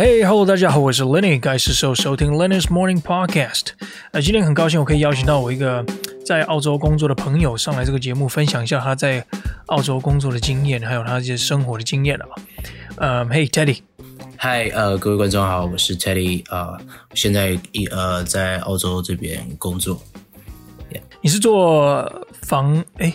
Hey, hello，大家好，我是 Lenny，该是时候收听 Lenny's Morning Podcast。呃，今天很高兴我可以邀请到我一个在澳洲工作的朋友上来这个节目，分享一下他在澳洲工作的经验，还有他一些生活的经验啊。呃，Hey，Teddy。嗨，呃，各位观众好，我是 Teddy 啊、呃，现在一呃在澳洲这边工作。Yeah. 你是做房诶？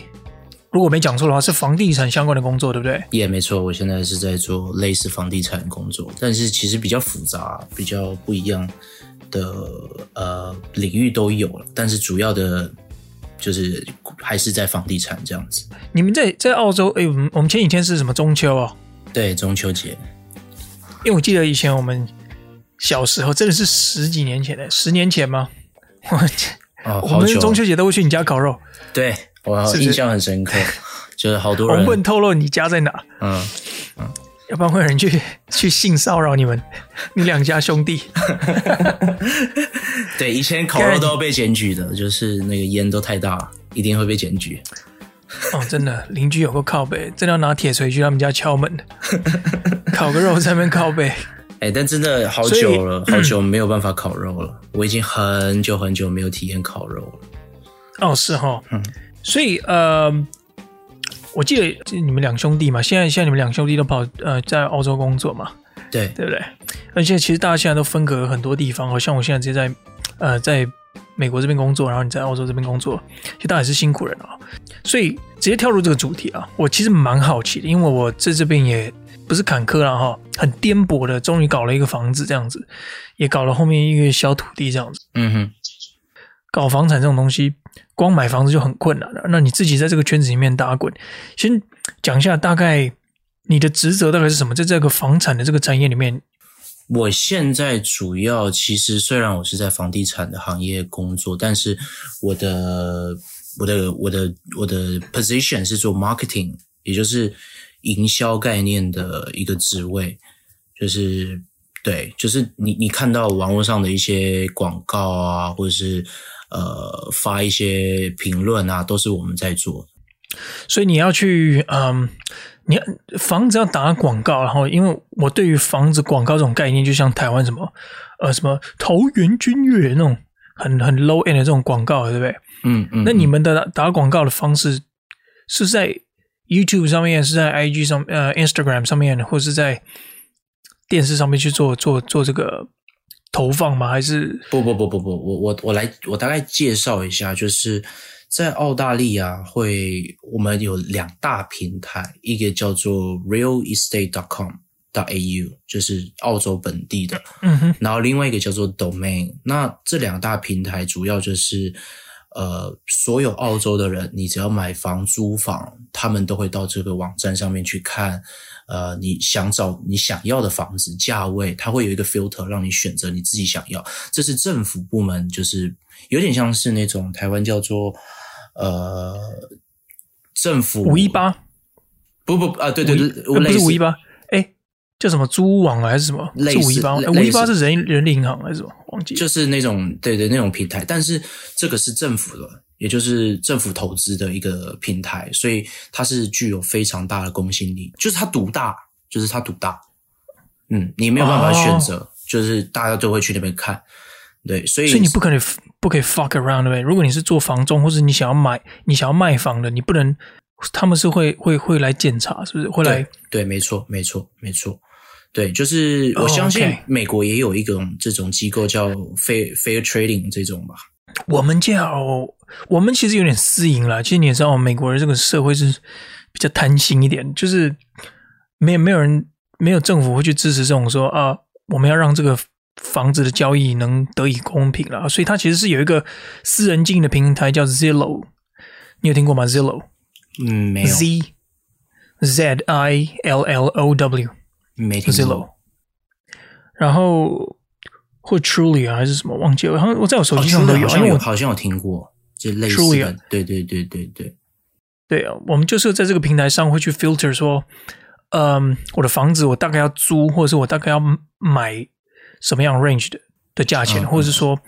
如果没讲错的话，是房地产相关的工作，对不对？也、yeah, 没错，我现在是在做类似房地产的工作，但是其实比较复杂，比较不一样的呃领域都有了，但是主要的就是还是在房地产这样子。你们在在澳洲？哎，我们我们前几天是什么中秋哦？对，中秋节。因为我记得以前我们小时候，真的是十几年前的，十年前吗？我、哦、我们中秋节都会去你家烤肉。对。我印象很深刻，就是好多人。我不能透露你家在哪，嗯嗯，要不然会有人去 去性骚扰你们，你两家兄弟。对，以前烤肉都要被检举的，就是那个烟都太大了，一定会被检举。哦，真的，邻居有个靠背，真的要拿铁锤去他们家敲门的，烤个肉在那边靠背。哎、欸，但真的好久了，好久没有办法烤肉了，我已经很久很久没有体验烤肉了。哦，是哈，嗯。所以呃，我记得你们两兄弟嘛，现在现在你们两兄弟都跑呃在澳洲工作嘛，对对不对？而且其实大家现在都分隔很多地方，好像我现在直接在呃在美国这边工作，然后你在澳洲这边工作，其实大家也是辛苦人啊。所以直接跳入这个主题啊，我其实蛮好奇的，因为我在这边也不是坎坷了哈，很颠簸的，终于搞了一个房子这样子，也搞了后面一个小土地这样子，嗯哼。搞房产这种东西，光买房子就很困难了。那你自己在这个圈子里面打滚，先讲一下大概你的职责大概是什么？在这个房产的这个产业里面，我现在主要其实虽然我是在房地产的行业工作，但是我的我的我的我的 position 是做 marketing，也就是营销概念的一个职位，就是对，就是你你看到网络上的一些广告啊，或者是。呃，发一些评论啊，都是我们在做。所以你要去，嗯，你房子要打广告，然后因为我对于房子广告这种概念，就像台湾什么，呃，什么桃园君悦那种很很 low end 的这种广告，对不对？嗯嗯。那你们的打广告的方式是在 YouTube 上面，是在 IG 上，呃，Instagram 上面，或是在电视上面去做做做这个。投放吗？还是？不不不不不，我我我来，我大概介绍一下，就是在澳大利亚会，我们有两大平台，一个叫做 realestate.com.au，就是澳洲本地的，嗯哼，然后另外一个叫做 Domain，那这两大平台主要就是，呃，所有澳洲的人，你只要买房租房，他们都会到这个网站上面去看。呃，你想找你想要的房子价位，它会有一个 filter 让你选择你自己想要。这是政府部门，就是有点像是那种台湾叫做呃政府五一八，不不啊，对对对，不是五一八，哎，叫什么租屋网还是什么？类似五一八，五一八是人人力银行还是什么？忘记，就是那种对对那种平台，但是这个是政府的。也就是政府投资的一个平台，所以它是具有非常大的公信力。就是它独大，就是它独大。嗯，你没有办法选择，oh. 就是大家都会去那边看。对，所以所以你不可能不可以 fuck around 对不对？如果你是做房仲，或者你想要买，你想要卖房的，你不能，他们是会会会来检查，是不是？会来？对，没错，没错，没错。对，就是我相信美国也有一种这种机构叫 fair fair trading 这种吧。我们叫我们其实有点私营了。其实你也知道，美国人这个社会是比较贪心一点，就是没有没有人没有政府会去支持这种说啊，我们要让这个房子的交易能得以公平啦。所以它其实是有一个私人经营的平台叫 Zillow，你有听过吗？Zillow，嗯，没有。Z Z I L L O W，没听过。Zillow，然后。或 Trulia 还是什么忘记了，好像我在我手机上都有，因为我好像有听过，这类似的。Trulia，对对对对对，对啊，我们就是在这个平台上会去 filter 说，嗯，我的房子我大概要租，或者是我大概要买什么样 range 的的价钱，嗯、或者是说，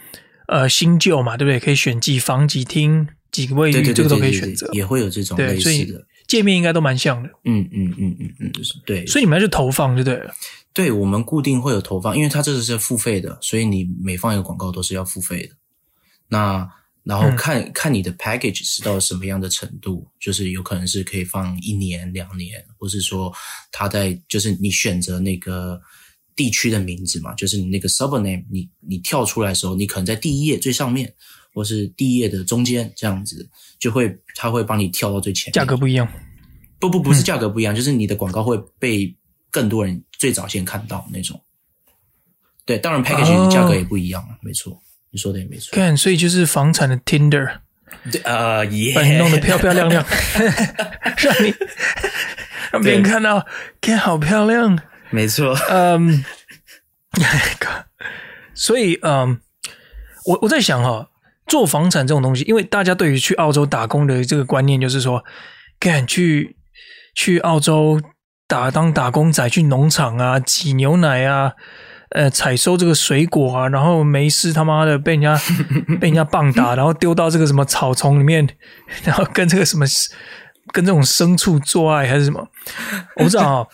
呃，新旧嘛，对不对？可以选几房几厅几个卫浴，这个都可以选择，也会有这种类似的。界面应该都蛮像的。嗯嗯嗯嗯嗯，对。所以你们要去投放就对了。对，我们固定会有投放，因为它这个是付费的，所以你每放一个广告都是要付费的。那然后看、嗯、看你的 package 是到什么样的程度，就是有可能是可以放一年、两年，或是说它在就是你选择那个地区的名字嘛，就是你那个 subname，你你跳出来的时候，你可能在第一页最上面，或是第一页的中间这样子，就会它会帮你跳到最前面。价格不一样？不不不是价格不一样，嗯、就是你的广告会被更多人最早先看到那种。对，当然 package 价格也不一样，哦、没错。你说的也没错，看，所以就是房产的 Tinder，呃，也把你弄得漂漂亮亮，让你 让别人看到，看好漂亮，没错，嗯，所以嗯，我我在想哈，做房产这种东西，因为大家对于去澳洲打工的这个观念就是说，敢去去澳洲打当打工仔，去农场啊挤牛奶啊。呃，采收这个水果啊，然后没事他妈的被人家 被人家棒打，然后丢到这个什么草丛里面，然后跟这个什么跟这种牲畜做爱还是什么，我不知道啊，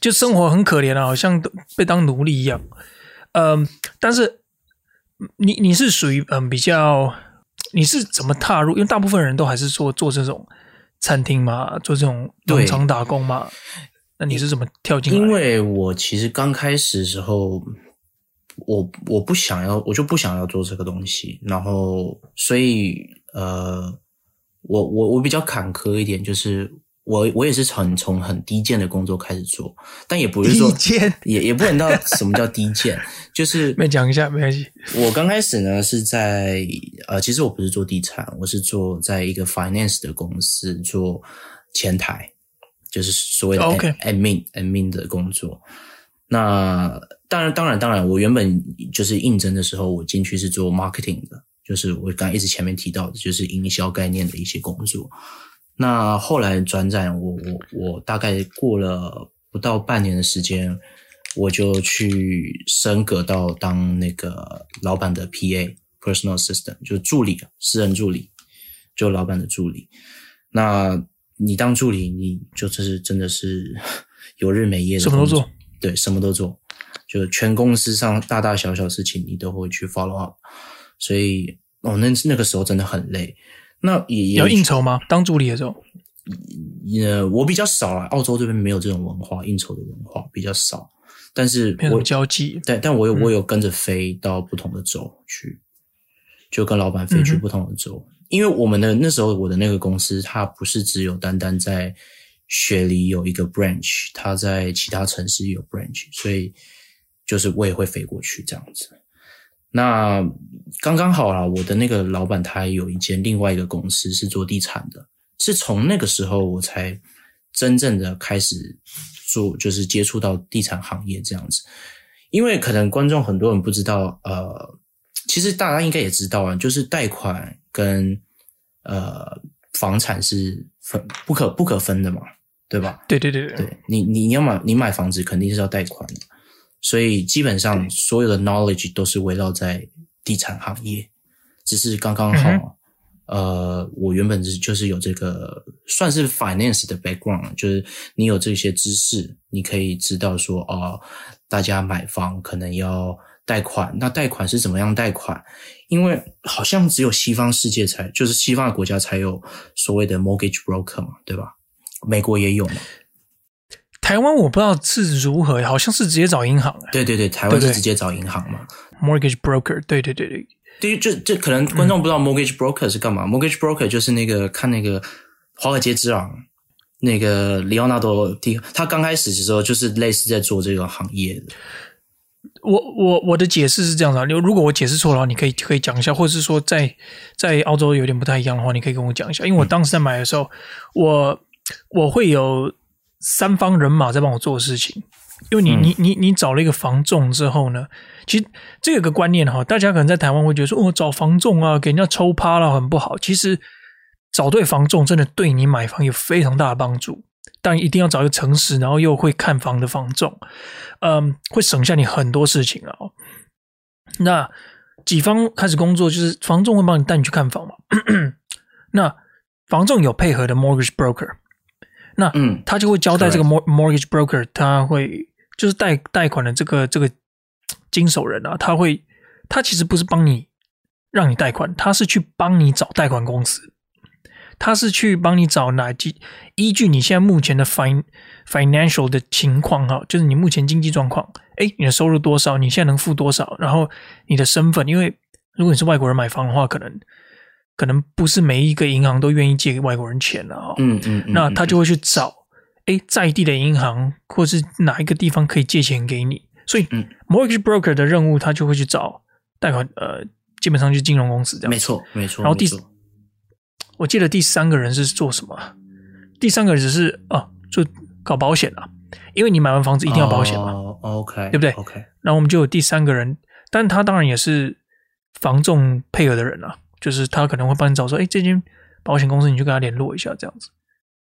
就生活很可怜啊，好像都被当奴隶一样。嗯、呃，但是你你是属于嗯比较，你是怎么踏入？因为大部分人都还是做做这种餐厅嘛，做这种农场打工嘛。那你是怎么跳进来？因为我其实刚开始的时候，我我不想要，我就不想要做这个东西。然后，所以呃，我我我比较坎坷一点，就是我我也是从从很低贱的工作开始做，但也不是说低贱，也也不能到什么叫低贱，就是 没讲一下没关系。我刚开始呢是在呃，其实我不是做地产，我是做在一个 finance 的公司做前台。就是所谓的 admin admin 的工作。那当然，当然，当然，我原本就是应征的时候，我进去是做 marketing 的，就是我刚一直前面提到的，就是营销概念的一些工作。那后来转展，我我我大概过了不到半年的时间，我就去升格到当那个老板的 PA personal assistant，就是助理，私人助理，就老板的助理。那你当助理，你就这是真的是 有日没夜的，什么都做，对，什么都做，就全公司上大大小小事情你都会去 follow up，所以哦，那那个时候真的很累。那也，也要应酬吗？当助理的时候，呃，我比较少啊，澳洲这边没有这种文化，应酬的文化比较少。但是我交际，但但我有我有跟着飞到不同的州去，嗯、就跟老板飞去不同的州。嗯因为我们的那时候，我的那个公司，它不是只有单单在雪梨有一个 branch，它在其他城市有 branch，所以就是我也会飞过去这样子。那刚刚好啦，我的那个老板他有一间另外一个公司是做地产的，是从那个时候我才真正的开始做，就是接触到地产行业这样子。因为可能观众很多人不知道，呃，其实大家应该也知道啊，就是贷款。跟呃房产是分不可不可分的嘛，对吧？对对对对，你你你要买你买房子肯定是要贷款的，所以基本上所有的 knowledge 都是围绕在地产行业，只是刚刚好，嗯、呃，我原本是就是有这个算是 finance 的 background，就是你有这些知识，你可以知道说哦，大家买房可能要。贷款，那贷款是怎么样贷款？因为好像只有西方世界才，就是西方的国家才有所谓的 mortgage broker 嘛，对吧？美国也有嘛。台湾我不知道是如何，好像是直接找银行。对对对，台湾是直接找银行嘛。mortgage broker，对对对对。对于这这可能观众不知道 mortgage broker 是干嘛。嗯、mortgage broker 就是那个看那个华尔街之狼那个里奥纳多第，他刚开始的时候就是类似在做这个行业的。我我我的解释是这样的，如果我解释错的话，你可以可以讲一下，或者是说在在澳洲有点不太一样的话，你可以跟我讲一下。因为我当时在买的时候，我我会有三方人马在帮我做事情。因为你你你你找了一个房仲之后呢，其实这有个观念哈，大家可能在台湾会觉得说，哦，找房仲啊，给人家抽趴了很不好。其实找对房仲真的对你买房有非常大的帮助。但一定要找一个诚实，然后又会看房的房仲，嗯，会省下你很多事情啊。那几方开始工作，就是房仲会帮你带你去看房嘛。那房仲有配合的 mortgage broker，那嗯，他就会交代这个 mortgage broker，他会就是贷贷款的这个这个经手人啊，他会他其实不是帮你让你贷款，他是去帮你找贷款公司，他是去帮你找哪几依据你现在目前的 fin financial 的情况哈，就是你目前经济状况，诶，你的收入多少，你现在能付多少，然后你的身份，因为如果你是外国人买房的话，可能。可能不是每一个银行都愿意借给外国人钱了哈，嗯嗯，那他就会去找，哎，在地的银行或是哪一个地方可以借钱给你，所以，mortgage broker 的任务他就会去找贷款，呃，基本上就是金融公司这样，没错没错。然后第，我记得第三个人是做什么？第三个人只是哦，就搞保险啊，因为你买完房子一定要保险嘛哦，OK，对不对？OK，然后我们就有第三个人，但他当然也是房仲配合的人啊。就是他可能会帮你找说，哎，这间保险公司，你去跟他联络一下这样子。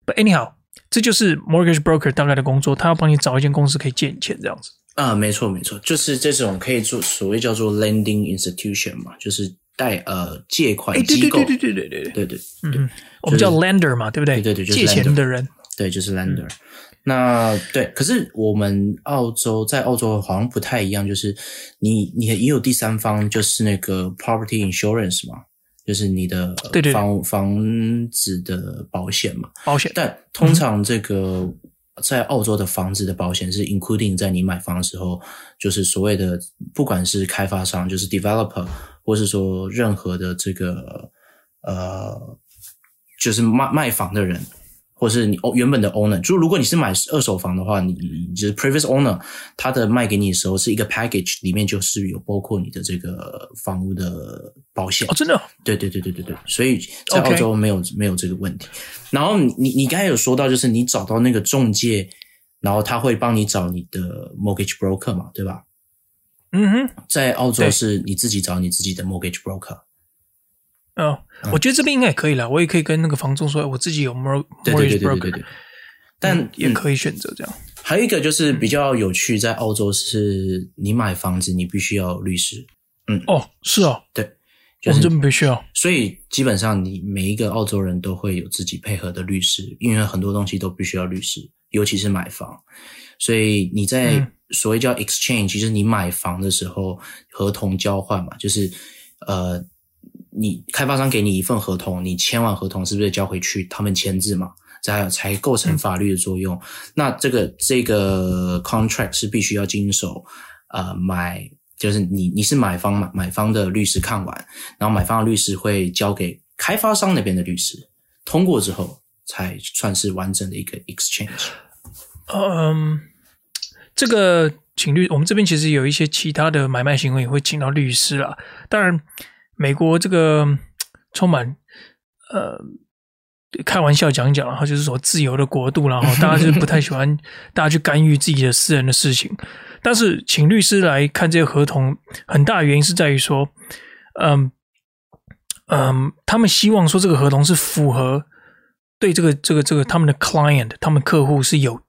But anyhow，这就是 mortgage broker 大概的工作，他要帮你找一间公司可以借你钱这样子。啊，没错没错，就是这种可以做所谓叫做 lending institution 嘛，就是贷呃借款机构。对对对对对对对对嗯，我们叫 lender 嘛，对不对？对对对，借钱的人。对，就是 lender。那对，可是我们澳洲在澳洲好像不太一样，就是你你也有第三方，就是那个 property insurance 嘛。就是你的房对对对房子的保险嘛，保险。但通常这个在澳洲的房子的保险是 including 在你买房的时候，就是所谓的不管是开发商，就是 developer，或是说任何的这个呃，就是卖卖房的人。或是你哦原本的 owner，就如果你是买二手房的话，你你就是 previous owner，他的卖给你的时候是一个 package，里面就是有包括你的这个房屋的保险。哦，真的？对对对对对对，所以在澳洲没有.没有这个问题。然后你你刚才有说到，就是你找到那个中介，然后他会帮你找你的 mortgage broker 嘛，对吧？嗯哼，在澳洲是你自己找你自己的 mortgage broker。哦，我觉得这边应该也可以了，我也可以跟那个房仲说，我自己有 mortgage broker，对对对对对对，但也可以选择这样。还有一个就是比较有趣，在澳洲是你买房子你必须要律师。嗯，哦，是哦，对，我们这边必须要。所以基本上你每一个澳洲人都会有自己配合的律师，因为很多东西都必须要律师，尤其是买房。所以你在所谓叫 exchange，就是你买房的时候合同交换嘛，就是呃。你开发商给你一份合同，你签完合同是不是交回去？他们签字嘛，才才构成法律的作用。那这个这个 contract 是必须要经手，呃，买就是你你是买方买买方的律师看完，然后买方的律师会交给开发商那边的律师通过之后，才算是完整的一个 exchange。嗯，这个请律，我们这边其实有一些其他的买卖行为也会请到律师啦，当然。美国这个充满呃开玩笑讲讲，然后就是说自由的国度，然后 大家就不太喜欢大家去干预自己的私人的事情。但是请律师来看这些合同，很大的原因是在于说，嗯嗯，他们希望说这个合同是符合对这个这个这个他们的 client，他们客户是有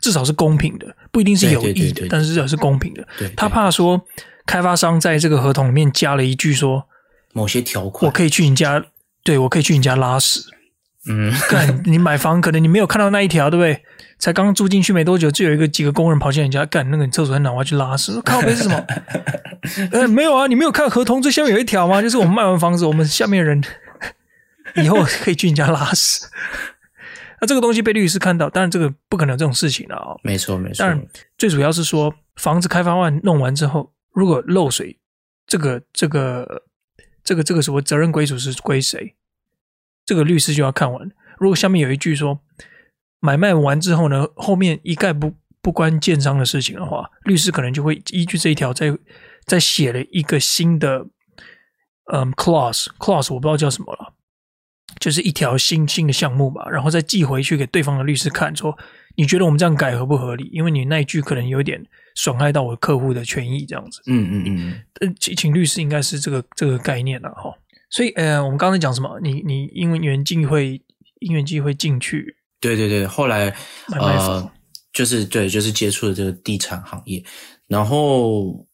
至少是公平的，不一定是有益的，但是至少是公平的。他怕说开发商在这个合同里面加了一句说。某些条款，我可以去你家，对，我可以去你家拉屎。嗯，干，你买房可能你没有看到那一条，对不对？才刚住进去没多久，就有一个几个工人跑进你家，干，那个你厕所在哪？我要去拉屎。靠背是什么？呃，没有啊，你没有看合同最下面有一条吗？就是我们卖完房子，我们下面人 以后可以去你家拉屎。那这个东西被律师看到，当然这个不可能有这种事情了啊。没错，没错。但最主要是说，房子开发完弄完之后，如果漏水，这个这个。这个这个什么责任归属是归谁？这个律师就要看完。如果下面有一句说买卖完之后呢，后面一概不不关建商的事情的话，律师可能就会依据这一条再再写了一个新的嗯 clause clause，我不知道叫什么了，就是一条新新的项目吧，然后再寄回去给对方的律师看，说你觉得我们这样改合不合理？因为你那一句可能有点。损害到我客户的权益，这样子。嗯嗯嗯。呃，请请律师应该是这个这个概念了哈。所以呃，我们刚才讲什么？你你因为缘进会因缘机会进去。对对对，后来呃，就是对，就是接触了这个地产行业，然后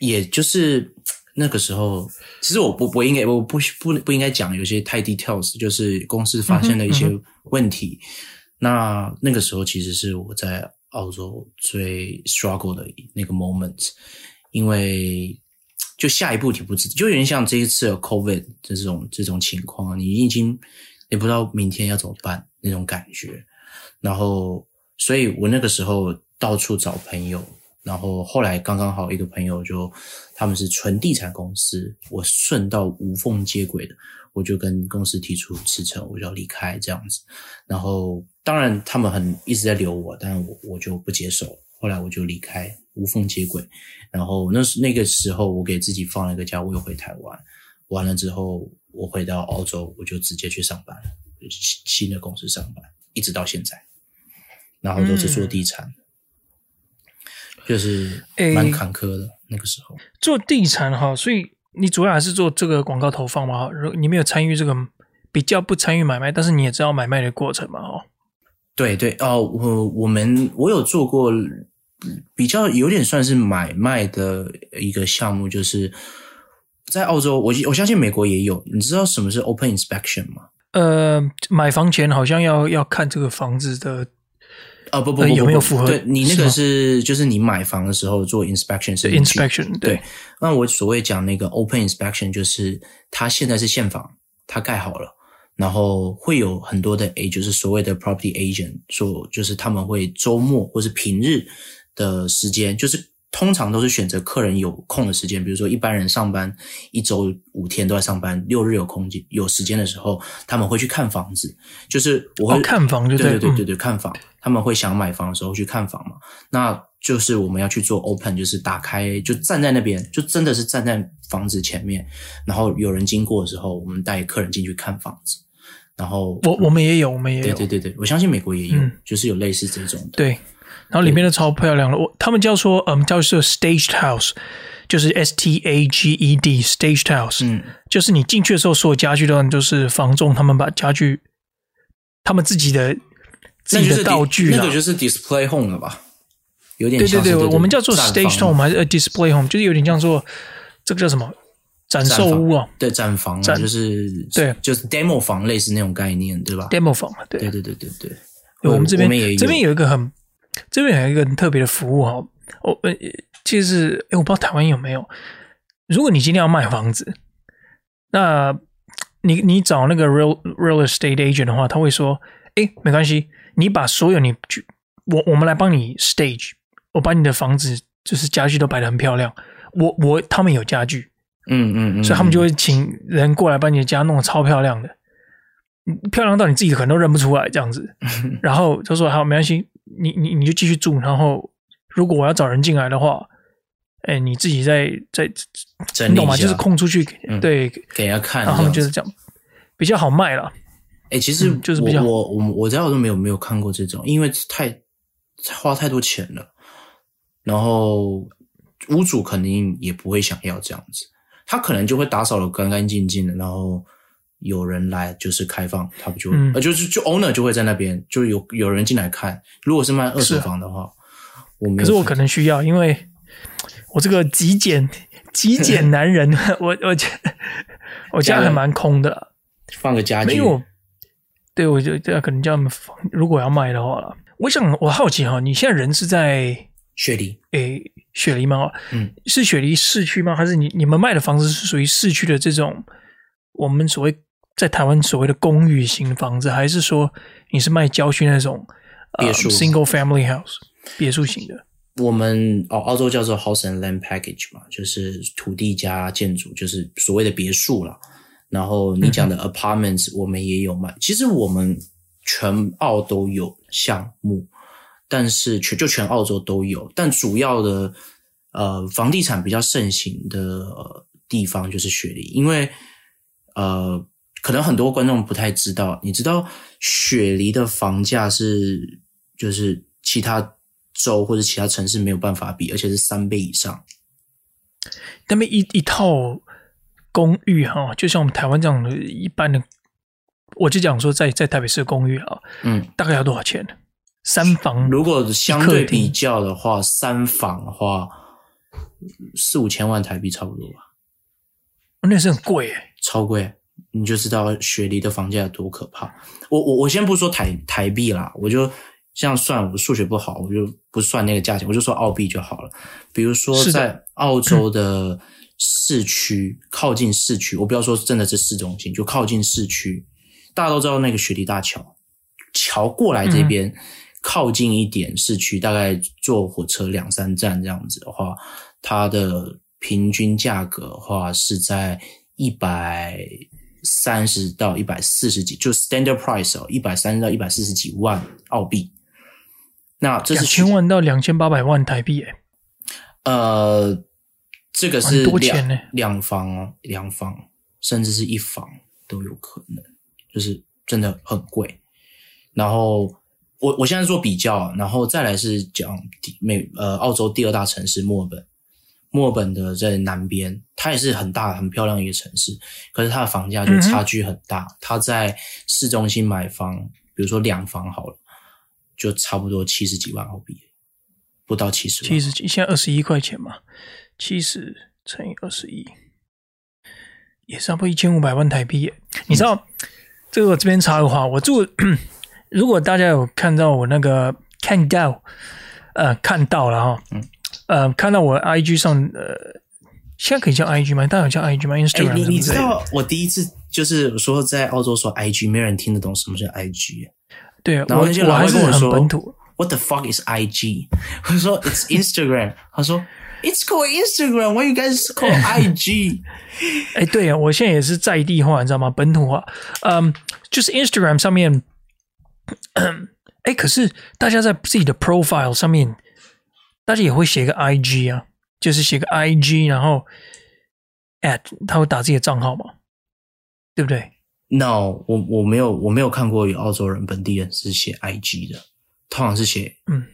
也就是那个时候，其实我不不应该我不不不应该讲有些太 details，就是公司发现了一些问题。嗯那那个时候其实是我在澳洲最 struggle 的那个 moment，因为就下一步你不知，就有点像这一次的 COVID 这种这种情况，你已经也不知道明天要怎么办那种感觉。然后，所以我那个时候到处找朋友，然后后来刚刚好一个朋友就他们是纯地产公司，我顺道无缝接轨的。我就跟公司提出辞呈，我就要离开这样子。然后当然他们很一直在留我，但是我我就不接受。后来我就离开，无缝接轨。然后那时那个时候，我给自己放了一个假，我又回台湾。完了之后，我回到澳洲，我就直接去上班，新的公司上班，一直到现在。然后都是做地产，嗯、就是蛮坎坷的、欸、那个时候。做地产哈，所以。你主要还是做这个广告投放嘛？如你没有参与这个，比较不参与买卖，但是你也知道买卖的过程嘛？哦，对对哦，我我们我有做过比较有点算是买卖的一个项目，就是在澳洲，我我相信美国也有。你知道什么是 open inspection 吗？呃，买房前好像要要看这个房子的。啊不不，有没有符合？对，你那个是，是就是你买房的时候做 inspection 是 inspection 对，对。那我所谓讲那个 open inspection 就是它现在是现房，它盖好了，然后会有很多的 A 就是所谓的 property agent 说就是他们会周末或是平日的时间就是。通常都是选择客人有空的时间，比如说一般人上班一周五天都在上班，六日有空间有时间的时候，他们会去看房子。就是我会、哦、看房就对，对对对对对，看房。他们会想买房的时候去看房嘛？那就是我们要去做 open，就是打开，就站在那边，就真的是站在房子前面，然后有人经过的时候，我们带客人进去看房子。然后我我们也有，我们也有，对对对对，我相信美国也有，嗯、就是有类似这种的，对。然后里面的超漂亮了，我他们叫说，嗯，叫做 staged house，就是 S T A G E D staged house，嗯，就是你进去的时候，所有家具都就是房仲他们把家具，他们自己的自己的道具，那个就是 display home 了吧？有点像对对对，我们叫做 staged home 还是 display home，就是有点像做这个叫什么展售屋啊？对，展房啊，就是对，就是 demo 房类似那种概念，对吧？demo 房，对对对对对对，我们这边这边有一个很。这边有一个很特别的服务哈，我呃，其实是诶我不知道台湾有没有。如果你今天要卖房子，那你你找那个 real real estate agent 的话，他会说，哎，没关系，你把所有你我我们来帮你 stage，我把你的房子就是家具都摆的很漂亮。我我他们有家具，嗯嗯嗯，所以他们就会请人过来把你的家弄得超漂亮的，漂亮到你自己可能都认不出来这样子。然后就说好，没关系。你你你就继续住，然后如果我要找人进来的话，哎，你自己再再你懂吗？就是空出去，嗯、对，给人家看，然后就是这样比较好卖了。哎，其实、嗯、就是比较我我我在澳洲没有没有看过这种，因为太花太多钱了，然后屋主肯定也不会想要这样子，他可能就会打扫得干干净净的，然后。有人来就是开放，他不就呃、嗯、就是就 owner 就会在那边，就有有人进来看。如果是卖二手房的话，我没有。可是我可能需要，因为我这个极简 极简男人，我我我家还蛮空的，放个家具。没有，对，我就这可能叫他们放。如果要卖的话，我想我好奇哈，你现在人是在雪梨？诶，雪梨吗？嗯，是雪梨市区吗？还是你你们卖的房子是属于市区的这种？我们所谓。在台湾所谓的公寓型房子，还是说你是卖郊区那种别墅、uh, single family house 别墅型的？我们哦，澳洲叫做 house and land package 嘛，就是土地加建筑，就是所谓的别墅啦。然后你讲的 apartments，我们也有卖。嗯、其实我们全澳都有项目，但是全就全澳洲都有，但主要的呃房地产比较盛行的地方就是雪梨，因为呃。可能很多观众不太知道，你知道雪梨的房价是就是其他州或者其他城市没有办法比，而且是三倍以上。那么一一套公寓哈，就像我们台湾这样的一般的，我就讲说在在台北市的公寓啊，嗯，大概要多少钱？三房如果相对比较的话，三房的话四五千万台币差不多吧。那是很贵诶，超贵。你就知道雪梨的房价有多可怕。我我我先不说台台币啦，我就这样算，我数学不好，我就不算那个价钱，我就说澳币就好了。比如说在澳洲的市区，靠近市区，我不要说真的是市中心，就靠近市区，大家都知道那个雪梨大桥，桥过来这边。嗯靠近一点市区，大概坐火车两三站这样子的话，它的平均价格的话是在一百三十到一百四十几，就 standard price 哦，一百三十到一百四十几万澳币。那这是两千万到两千八百万台币诶。呃，这个是多钱呢？两房哦，两房甚至是一房都有可能，就是真的很贵。然后。我我现在做比较，然后再来是讲美呃澳洲第二大城市墨尔本，墨尔本的在南边，它也是很大很漂亮的一个城市，可是它的房价就差距很大。嗯、它在市中心买房，比如说两房好了，就差不多七十几万澳币，不到七十万。七十几，现在二十一块钱嘛，七十乘以二十一，也差不多一千五百万台币。你知道、嗯、这个我这边插个话，我住。如果大家有看到我那个看到，呃，看到了哈，嗯，呃，看到我 IG 上，呃，现在可以叫 IG 吗？大家有叫 IG 吗？Instagram？你你知道我第一次就是说在澳洲说 IG，没有人听得懂什么叫 IG。对啊，然后那些老外跟我说我本土，What the fuck is IG？我说 It's Instagram。他说 It's called Instagram。Why you guys call IG？哎，对啊，我现在也是在地化，你知道吗？本土化，嗯，就是 Instagram 上面。哎，可是大家在自己的 profile 上面，大家也会写个 IG 啊，就是写个 IG，然后 at 他会打自己的账号嘛，对不对？No，我我没有我没有看过有澳洲人本地人是写 IG 的，通常是写嗯。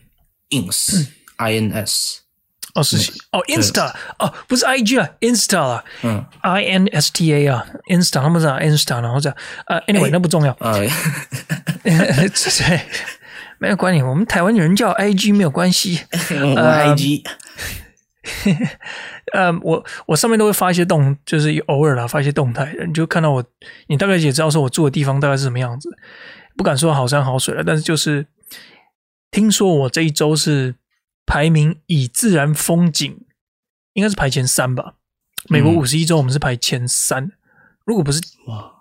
ins，ins。哦，是哦，Insta 哦，不是 IG 啊，Insta 啊，嗯，I N S T A 啊，Insta 他们讲 Insta，然后这样，呃，Anyway，那不重要，呃，对，没有关系，我们台湾人叫 IG 没有关系，我 IG，呃，我我上面都会发一些动，就是偶尔啦，发一些动态，你就看到我，你大概也知道说我住的地方大概是什么样子，不敢说好山好水了，但是就是听说我这一周是。排名以自然风景应该是排前三吧。美国五十一州我们是排前三，嗯、如果不是哇，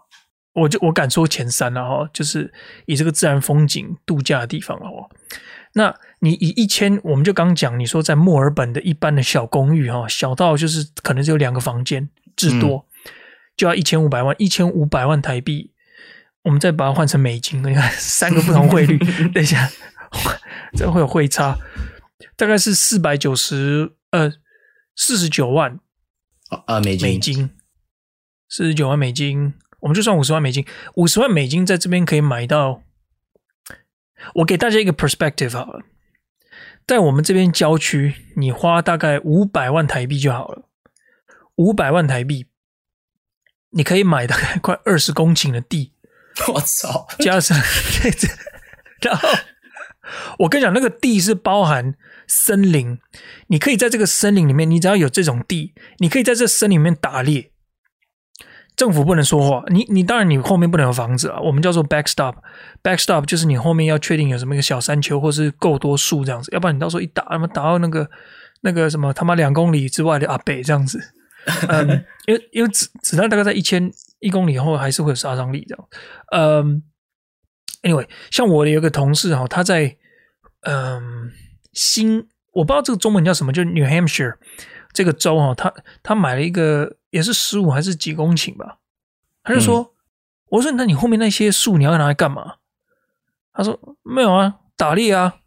我就我敢说前三了哈。就是以这个自然风景度假的地方哦。那你以一千，我们就刚讲，你说在墨尔本的一般的小公寓哈，小到就是可能只有两个房间至多，嗯、就要一千五百万，一千五百万台币。我们再把它换成美金，你看三个不同汇率，等一下这会有汇差。大概是四百九十呃四十九万啊美金，美金四十九万美金，我们就算五十万美金，五十万美金在这边可以买到。我给大家一个 perspective 好了，在我们这边郊区，你花大概五百万台币就好了，五百万台币，你可以买大概快二十公顷的地。我操，加上 然后。我跟你讲，那个地是包含森林，你可以在这个森林里面，你只要有这种地，你可以在这森林里面打猎。政府不能说话，你你当然你后面不能有房子啊，我们叫做 backstop，backstop 就是你后面要确定有什么一个小山丘或是够多树这样子，要不然你到时候一打，他妈打到那个那个什么他妈两公里之外的阿北这样子，嗯，因为因为子子弹大概在一千一公里后还是会有杀伤力这样，嗯。Anyway，像我的有个同事哈，他在嗯新，我不知道这个中文叫什么，就是 New Hampshire 这个州哈，他他买了一个也是十五还是几公顷吧，他就说，嗯、我说那你后面那些树你要拿来干嘛？他说没有啊，打猎啊，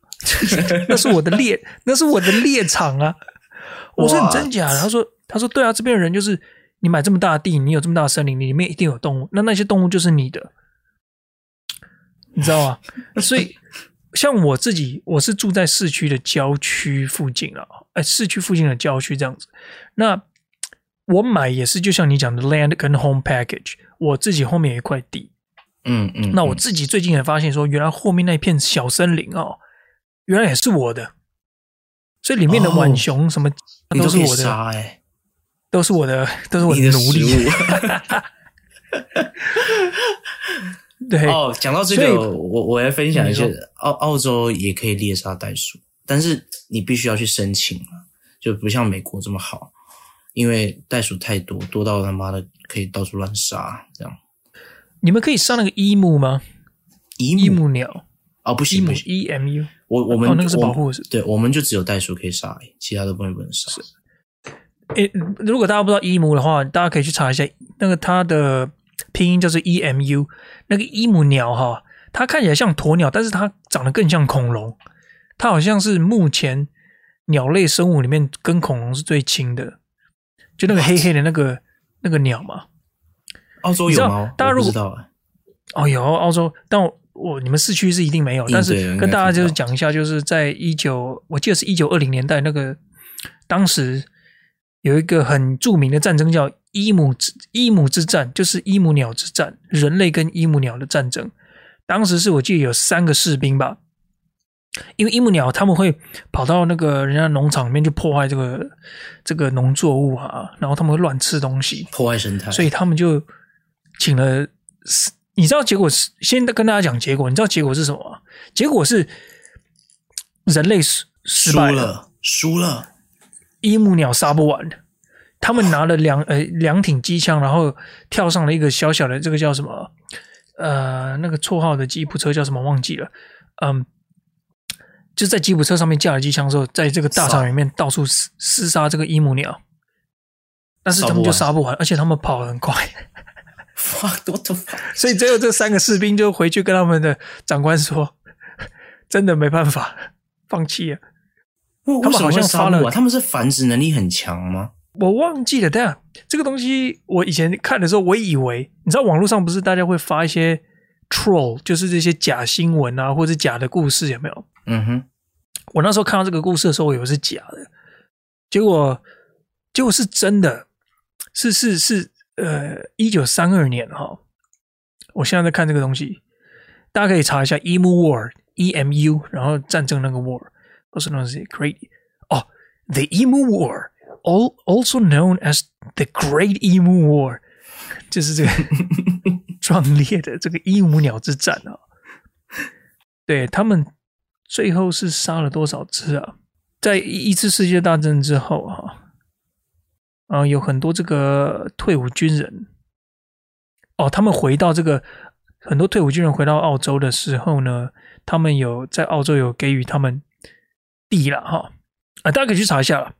那是我的猎，那是我的猎场啊。我说你真假的？他说他说对啊，这边的人就是你买这么大的地，你有这么大的森林，里面一定有动物，那那些动物就是你的。你知道吗？所以像我自己，我是住在市区的郊区附近啊，哎，市区附近的郊区这样子。那我买也是，就像你讲的 land 跟 home package，我自己后面有一块地，嗯嗯。那我自己最近也发现说，原来后面那片小森林哦，原来也是我的，所以里面的浣熊什么都是我的，都是我的，都是我的奴隶。对。哦，讲到这个，我我来分享一下，澳澳洲也可以猎杀袋鼠，但是你必须要去申请，就不像美国这么好，因为袋鼠太多，多到他妈的可以到处乱杀这样。你们可以杀那个伊木吗？emu 鸟？哦，不行不行，E M U。我我们、哦、那个是保护，对，我们就只有袋鼠可以杀，其他的不能不能杀。诶，如果大家不知道 emu 的话，大家可以去查一下，那个它的拼音叫做 E M U。那个 emu 鸟哈，它看起来像鸵鸟，但是它长得更像恐龙。它好像是目前鸟类生物里面跟恐龙是最亲的，就那个黑黑的那个那个鸟嘛。澳洲有吗？大家如果知道啊。哦，有澳洲，但我。我你们市区是一定没有，但是跟大家就是讲一下，就是在一九，我记得是一九二零年代那个，当时有一个很著名的战争叫伊姆之伊姆之战，就是伊姆鸟之战，人类跟伊姆鸟的战争。当时是我记得有三个士兵吧，因为伊木鸟他们会跑到那个人家农场里面去破坏这个这个农作物啊，然后他们会乱吃东西，破坏生态，所以他们就请了。你知道结果是？先跟大家讲结果。你知道结果是什么吗？结果是人类失失败了，输了。伊姆鸟杀不完，他们拿了两呃两挺机枪，然后跳上了一个小小的这个叫什么？呃，那个绰号的吉普车叫什么？忘记了。嗯，就在吉普车上面架了机枪之后，在这个大场里面到处厮厮杀这个伊姆鸟，但是他们就杀不完，而且他们跑得很快。哇，多多！所以最后这三个士兵就回去跟他们的长官说：“真的没办法，放弃了。”他们好像杀了，他们是繁殖能力很强吗？我忘记了。但这个东西我以前看的时候，我以为你知道网络上不是大家会发一些 troll，就是这些假新闻啊，或者假的故事，有没有？嗯哼。我那时候看到这个故事的时候，我以为是假的，结果结果是真的，是是是。呃，一九三二年哈，我现在在看这个东西，大家可以查一下 Emu War，E M U，然后战争那个 War，都是那些 Great 哦，The Emu War，all also known as the Great Emu War，就是这个 壮烈的这个鹦鹉鸟之战啊。对，他们最后是杀了多少只啊？在一次世界大战之后哈。啊、呃，有很多这个退伍军人哦，他们回到这个很多退伍军人回到澳洲的时候呢，他们有在澳洲有给予他们地了哈啊，大家可以去查一下了。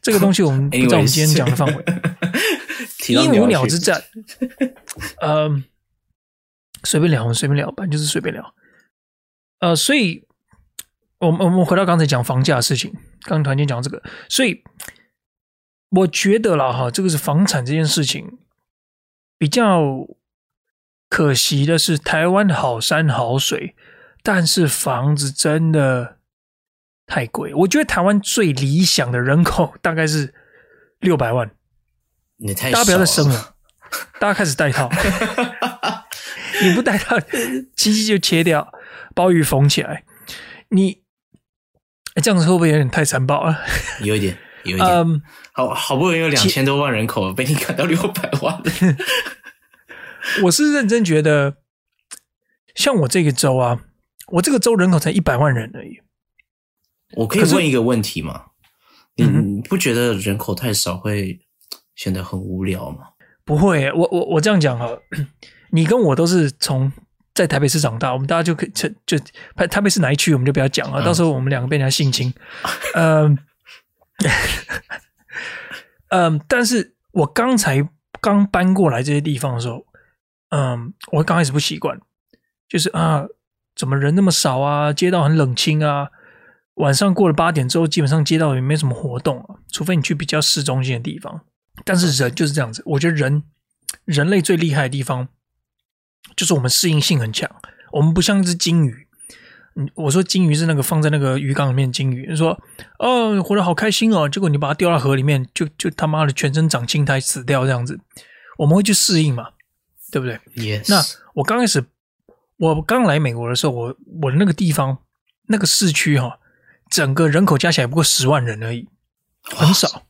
这个东西我们不在我们今天讲的范围。鹦鹉鸟之战，呃，随便聊，随便聊，反正就是随便聊。呃，所以我们我们回到刚才讲房价的事情，刚刚团建讲这个，所以。我觉得啦，哈，这个是房产这件事情比较可惜的是，台湾好山好水，但是房子真的太贵。我觉得台湾最理想的人口大概是六百万。你太大家不要再生了，大家开始戴套。你不戴套，机器就切掉，鲍鱼缝起来。你这样子会不会有点太残暴了？有一点。有一点，嗯，好好不容易有两千多万人口，被你砍到六百万。我是认真觉得，像我这个州啊，我这个州人口才一百万人而已。我可以问一个问题吗？你不觉得人口太少会显得很无聊吗？不会，我我我这样讲哈，你跟我都是从在台北市长大，我们大家就可以就就台北市哪一区，我们就不要讲了，到时候我们两个被人家性侵，嗯。嗯，但是我刚才刚搬过来这些地方的时候，嗯，我刚开始不习惯，就是啊，怎么人那么少啊？街道很冷清啊。晚上过了八点之后，基本上街道也没什么活动啊，除非你去比较市中心的地方。但是人就是这样子，我觉得人人类最厉害的地方，就是我们适应性很强，我们不像一只金鱼。嗯，我说金鱼是那个放在那个鱼缸里面的鲸鱼。你说，哦，活得好开心哦，结果你把它丢到河里面，就就他妈的全身长青苔死掉这样子。我们会去适应嘛，对不对？Yes。那我刚开始，我刚来美国的时候，我我的那个地方那个市区哈，整个人口加起来不过十万人而已，很少。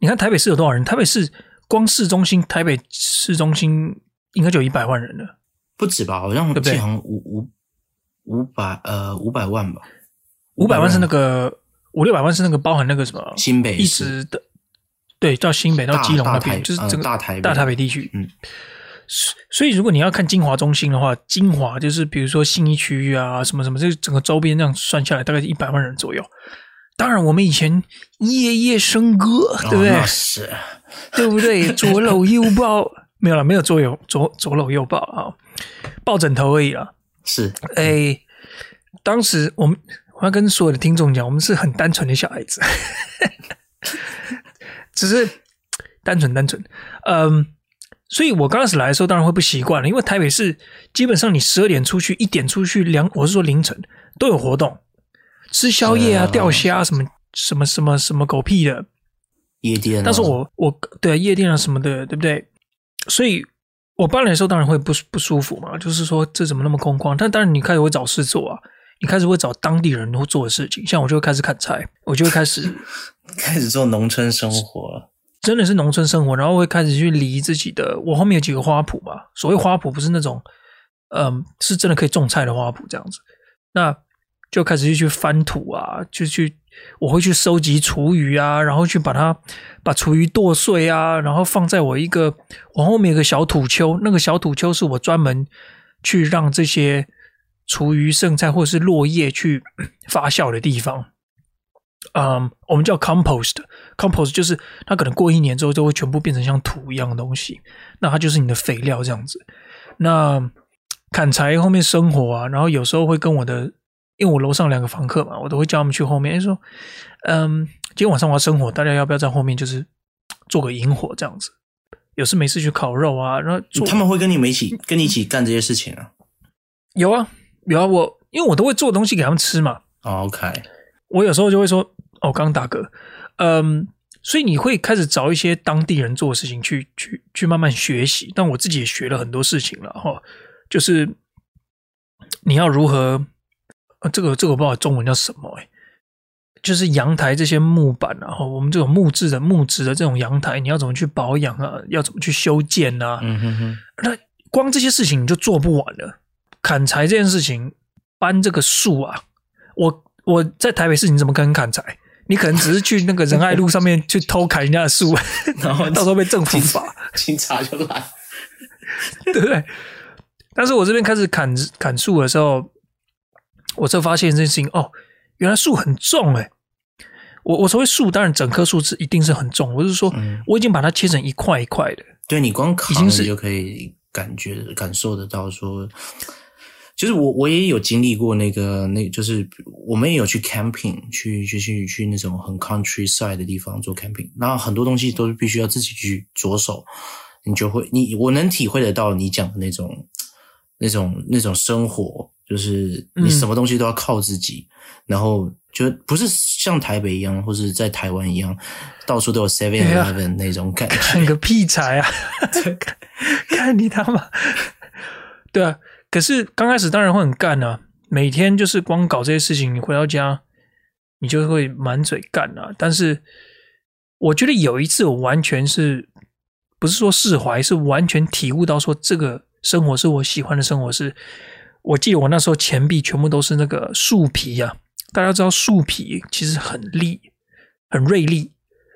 你看台北市有多少人？台北市光市中心台北市中心应该就一百万人了，不止吧？好像我记得好像五五五百呃五百万吧，五百万是那个五六百万是那个包含那个什么新北一直的，对，到新北到基隆那边，就是整个大台大台北地区，嗯。所以，如果你要看精华中心的话，精华就是比如说信义区域啊，什么什么，这整个周边这样算下来，大概是一百万人左右。当然，我们以前夜夜笙歌，对不对？哦、是，对不对？左搂右抱，没有了，没有左右左左搂右抱啊，抱枕头而已啊。是，哎，当时我们我要跟所有的听众讲，我们是很单纯的小孩子，只是单纯单纯，嗯。所以我刚开始来的时候，当然会不习惯了，因为台北市基本上你十二点出去，一点出去，两我是说凌晨都有活动，吃宵夜啊，钓虾什么什么什么什么狗屁的夜店。但是我我对啊夜店啊什么的，对不对？所以我搬来的时候当然会不不舒服嘛，就是说这怎么那么空旷？但当然你开始会找事做啊，你开始会找当地人会做的事情，像我就会开始砍柴，我就会开始 开始做农村生活。真的是农村生活，然后会开始去理自己的。我后面有几个花圃嘛，所谓花圃不是那种，嗯，是真的可以种菜的花圃这样子。那就开始去去翻土啊，就去我会去收集厨余啊，然后去把它把厨余剁碎啊，然后放在我一个我后面有个小土丘，那个小土丘是我专门去让这些厨余剩菜或者是落叶去 发酵的地方。嗯我们叫 compost，compost 就是它可能过一年之后就会全部变成像土一样的东西，那它就是你的肥料这样子。那砍柴后面生火啊，然后有时候会跟我的，因为我楼上两个房客嘛，我都会叫他们去后面，说，嗯，今天晚上我要生火，大家要不要在后面就是 做个引火这样子？有事没事去烤肉啊，然后他们会跟你们一起跟你一起干这些事情啊？有啊，有啊，我因为我都会做东西给他们吃嘛。Oh, OK。我有时候就会说，哦，刚打嗝，嗯，所以你会开始找一些当地人做的事情去去去慢慢学习。但我自己也学了很多事情了哈，就是你要如何，呃，这个这个我不知道中文叫什么哎，就是阳台这些木板，然后我们这种木质的木质的这种阳台，你要怎么去保养啊？要怎么去修建啊？嗯哼哼，那光这些事情你就做不完了。砍柴这件事情，搬这个树啊，我。我在台北市，你怎么可能砍柴？你可能只是去那个仁爱路上面去偷砍人家的树，然后到时候被政府罚，警察就来，对不对？但是我这边开始砍砍树的时候，我就发现这件事情哦，原来树很重哎。我我所谓树，当然整棵树是一定是很重，我是说我已经把它切成一块一块的。对，你光扛你就可以感觉感受得到说。其实我，我也有经历过那个，那就是我们也有去 camping，去去去去那种很 countryside 的地方做 camping，然后很多东西都是必须要自己去着手，你就会，你我能体会得到你讲的那种那种那种生活，就是你什么东西都要靠自己，嗯、然后就不是像台北一样，或是在台湾一样，到处都有 Seven Eleven 那种感觉，看个屁财啊！看你他妈，对啊。可是刚开始当然会很干啊，每天就是光搞这些事情，你回到家你就会满嘴干啊。但是我觉得有一次我完全是不是说释怀，是完全体悟到说这个生活是我喜欢的生活。是我记得我那时候钱币全部都是那个树皮啊，大家知道树皮其实很利，很锐利。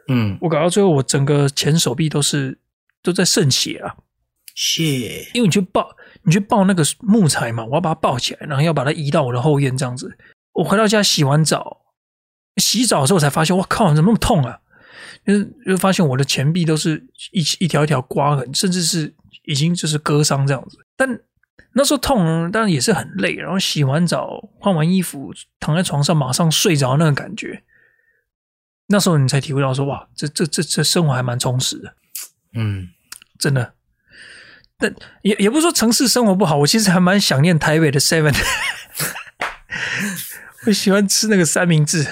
嗯，我搞到最后我整个前手臂都是都在渗血啊，血，因为你去抱。你去抱那个木材嘛，我要把它抱起来，然后要把它移到我的后院这样子。我回到家洗完澡，洗澡的时候才发现，我靠，怎么那么痛啊？就是就发现我的前臂都是一一条一条刮痕，甚至是已经就是割伤这样子。但那时候痛，当然也是很累。然后洗完澡，换完衣服，躺在床上，马上睡着那个感觉，那时候你才体会到说，哇，这这这这生活还蛮充实的。嗯，真的。但也也不是说城市生活不好，我其实还蛮想念台北的 Seven。我喜欢吃那个三明治，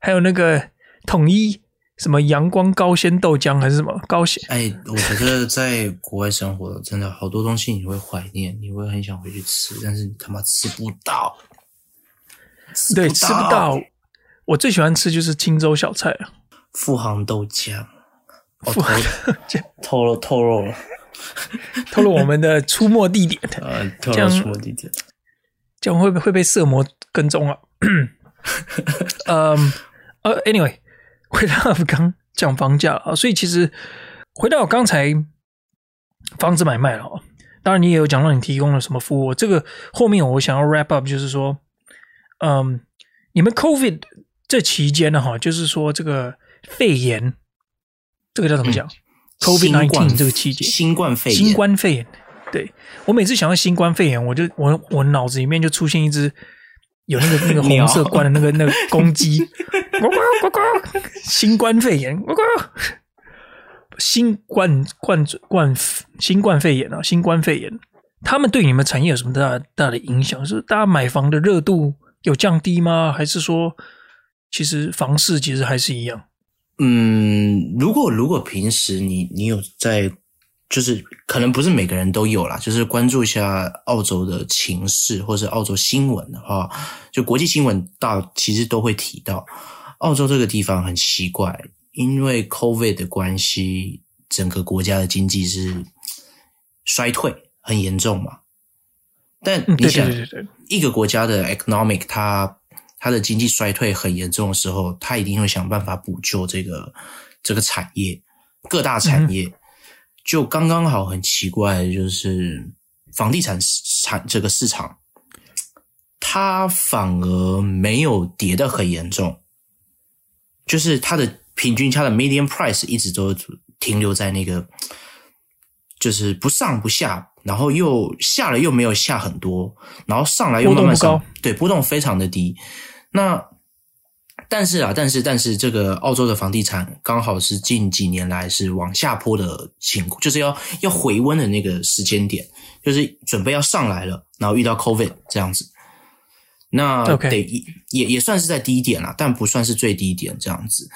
还有那个统一什么阳光高纤豆浆还是什么高纤。哎，我觉得在国外生活真的好多东西你会怀念，你会很想回去吃，但是你他妈吃不到。吃不到。对，吃不到。我最喜欢吃就是青州小菜了，富航豆浆。哦、透露透露了，透露 我们的出没地点。呃，透露出没地点，这样会不会被色魔跟踪啊？嗯，呃，anyway，回到 刚讲房价啊，所以其实回到我刚才房子买卖了啊，当然你也有讲到你提供了什么服务，这个后面我想要 wrap up，就是说，嗯，你们 COVID 这期间呢，哈，就是说这个肺炎，这个叫怎么讲、嗯、？COVID nineteen 这个期间，新冠肺炎，新冠肺炎，对，我每次想到新冠肺炎，我就我我脑子里面就出现一只。有那个那个红色冠的那个 那个公鸡，呱呱呱呱，新冠肺炎，呱呱，新冠冠冠新冠肺炎啊，新冠肺炎，他们对你们产业有什么大大的影响？是大家买房的热度有降低吗？还是说，其实房市其实还是一样？嗯，如果如果平时你你有在。就是可能不是每个人都有啦，就是关注一下澳洲的情势或者澳洲新闻的话，就国际新闻大其实都会提到澳洲这个地方很奇怪，因为 COVID 的关系，整个国家的经济是衰退很严重嘛。但你想，一个国家的 economic 它它的经济衰退很严重的时候，它一定会想办法补救这个这个产业，各大产业。嗯就刚刚好，很奇怪就是房地产产这个市场，它反而没有跌得很严重，就是它的平均它的 median price 一直都停留在那个，就是不上不下，然后又下了又没有下很多，然后上来又慢慢上，对，波动非常的低，那。但是啊，但是但是，这个澳洲的房地产刚好是近几年来是往下坡的情况，就是要要回温的那个时间点，就是准备要上来了，然后遇到 COVID 这样子，那得.也也算是在低点了，但不算是最低点这样子，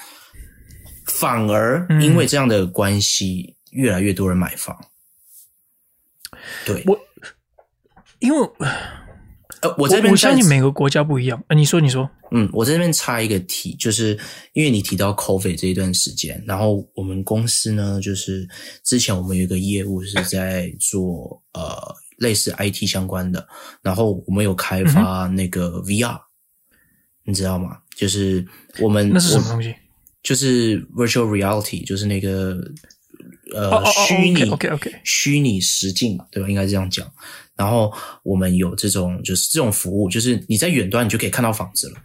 反而因为这样的关系，嗯、越来越多人买房。对，我因为。我这边我相信每个国家不一样。呃，你说，你说，嗯，我这边插一个题，就是因为你提到 COVID 这一段时间，然后我们公司呢，就是之前我们有一个业务是在做呃类似 IT 相关的，然后我们有开发那个 VR，嗯，你知道吗？就是我们那是什么东西？就是 Virtual Reality，就是那个呃虚拟 OK OK 虚拟实境对吧？应该这样讲。然后我们有这种就是这种服务，就是你在远端你就可以看到房子了。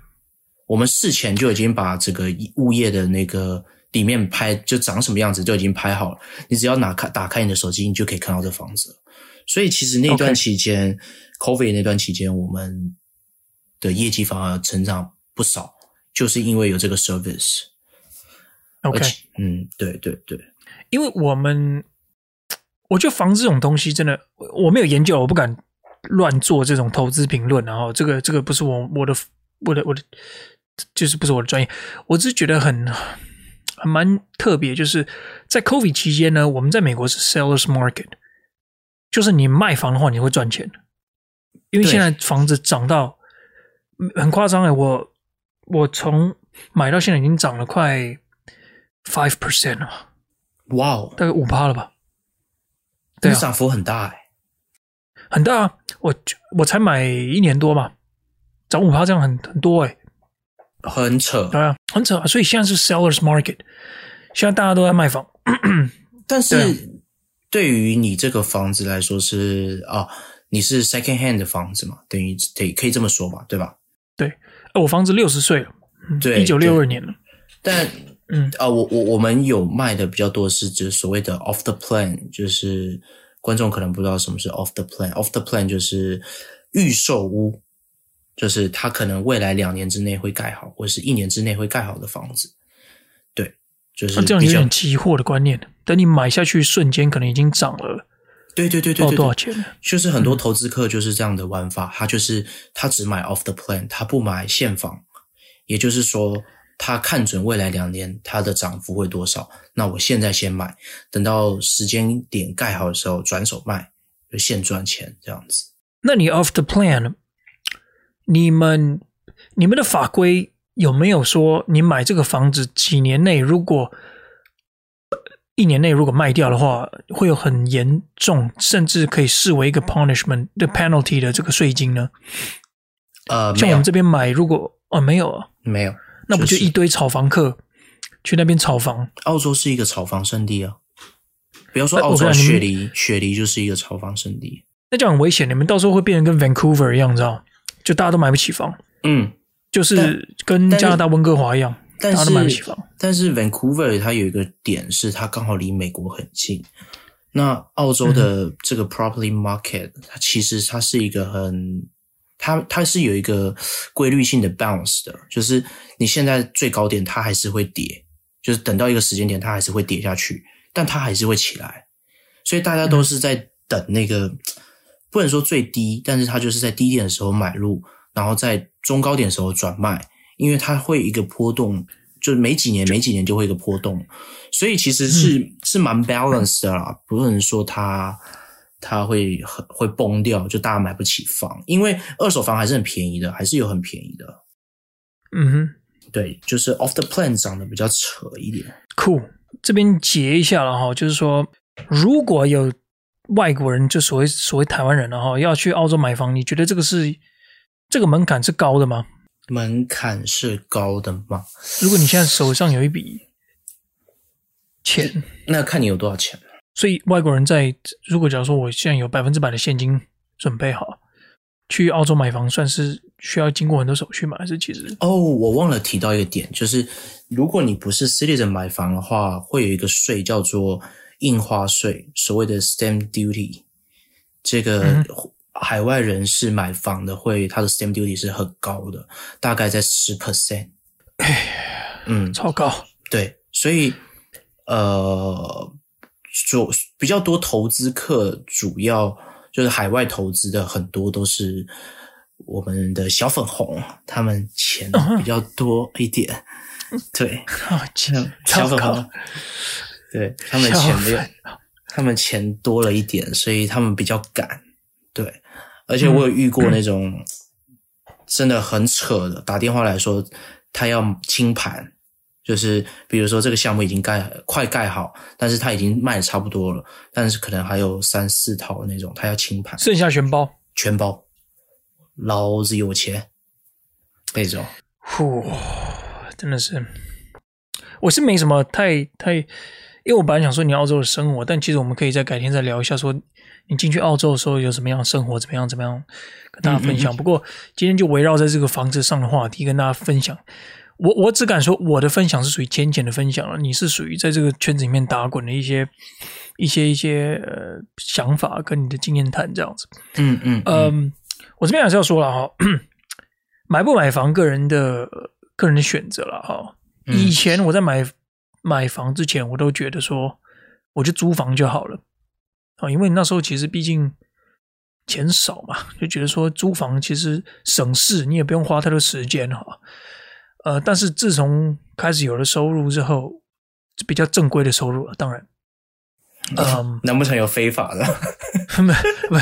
我们事前就已经把这个物业的那个里面拍就长什么样子就已经拍好了，你只要拿开打开你的手机，你就可以看到这房子了。所以其实那段期间 Okay.，COVID 那段期间，我们的业绩反而成长不少，就是因为有这个 service。OK，嗯，对对对，因为我们。我觉得房子这种东西真的，我没有研究，我不敢乱做这种投资评论。然后这个这个不是我我的我的我的，就是不是我的专业。我只是觉得很很蛮特别，就是在 COVID 期间呢，我们在美国是 sellers market，就是你卖房的话你会赚钱，因为现在房子涨到很夸张哎，我我从买到现在已经涨了快 five percent 了，哇哦，大概五趴了吧。对，涨幅很大哎、欸，很大啊！我我才买一年多嘛，涨五趴这样很很多哎、欸，很扯，对啊，很扯啊！所以现在是 sellers market，现在大家都在卖房，但是对于你这个房子来说是啊，你是 second hand 的房子嘛，等于得可以这么说吧，对吧？对，我房子六十岁了，对，一九六二年了，但。嗯啊，我我我们有卖的比较多是指所谓的 off the plan，就是观众可能不知道什么是 off the plan，off the plan 就是预售屋，就是它可能未来两年之内会盖好，或是一年之内会盖好的房子。对，就是、啊、这样有点期货的观念，等你买下去瞬间可能已经涨了。对对对对对，多少钱？就是很多投资客就是这样的玩法，嗯、他就是他只买 off the plan，他不买现房，也就是说。他看准未来两年它的涨幅会多少，那我现在先买，等到时间点盖好的时候转手卖，就现赚钱这样子。那你 off the plan，你们你们的法规有没有说你买这个房子几年内如果一年内如果卖掉的话，会有很严重，甚至可以视为一个 punishment 的 penalty 的这个税金呢？呃，像我们这边买，如果哦没有啊，没有，那不就一堆炒房客、去那边炒房？澳洲是一个炒房圣地啊！不要说澳洲雪梨，雪梨就是一个炒房圣地。那这样很危险，你们到时候会变成跟 Vancouver 一样，知道？就大家都买不起房。嗯，就是跟加拿大温哥华一样，大家都买不起房。但是 Vancouver 它有一个点是，它刚好离美国很近。那澳洲的这个 property market，它其实它是一个很。它它是有一个规律性的 bounce 的，就是你现在最高点它还是会跌，就是等到一个时间点它还是会跌下去，但它还是会起来，所以大家都是在等那个、嗯、不能说最低，但是它就是在低点的时候买入，然后在中高点的时候转卖，因为它会一个波动，就是每几年每几年就会一个波动，所以其实是、嗯、是蛮 balanced 的啦，不能说它。它会很会崩掉，就大家买不起房，因为二手房还是很便宜的，还是有很便宜的。嗯哼，对，就是 off the plan 长得比较扯一点。酷，这边截一下了哈，就是说，如果有外国人，就所谓所谓台湾人了哈，要去澳洲买房，你觉得这个是这个门槛是高的吗？门槛是高的吗？如果你现在手上有一笔钱，那看你有多少钱。所以外国人在如果假如说我现在有百分之百的现金准备好去澳洲买房，算是需要经过很多手续吗？还是其实？哦，我忘了提到一个点，就是如果你不是 citizen 买房的话，会有一个税叫做印花税，所谓的 stamp duty。这个海外人士买房的会，他的 stamp duty 是很高的，大概在十 percent。嗯，超高。对，所以呃。就比较多投资客，主要就是海外投资的很多都是我们的小粉红，他们钱比较多一点，对，钱小粉红，对，他们钱没有，他们钱多了一点，所以他们比较敢，对，而且我有遇过那种真的很扯的，打电话来说他要清盘。就是比如说这个项目已经盖快盖好，但是他已经卖的差不多了，但是可能还有三四套那种，他要清盘，剩下全包，全包，老子有钱那种。呼，真的是，我是没什么太太，因为我本来想说你澳洲的生活，但其实我们可以再改天再聊一下，说你进去澳洲的时候有什么样的生活，怎么样怎么样跟大家分享。嗯嗯嗯。不过今天就围绕在这个房子上的话题跟大家分享。我我只敢说，我的分享是属于浅浅的分享了。你是属于在这个圈子里面打滚的一些、一些、一些呃想法跟你的经验谈这样子。嗯嗯嗯、呃。我这边还是要说了哈，买不买房个人的个人的选择了哈。以前我在买买房之前，我都觉得说，我就租房就好了啊，因为那时候其实毕竟钱少嘛，就觉得说租房其实省事，你也不用花太多时间哈。呃，但是自从开始有了收入之后，比较正规的收入了，当然，嗯，难不成有非法的？没没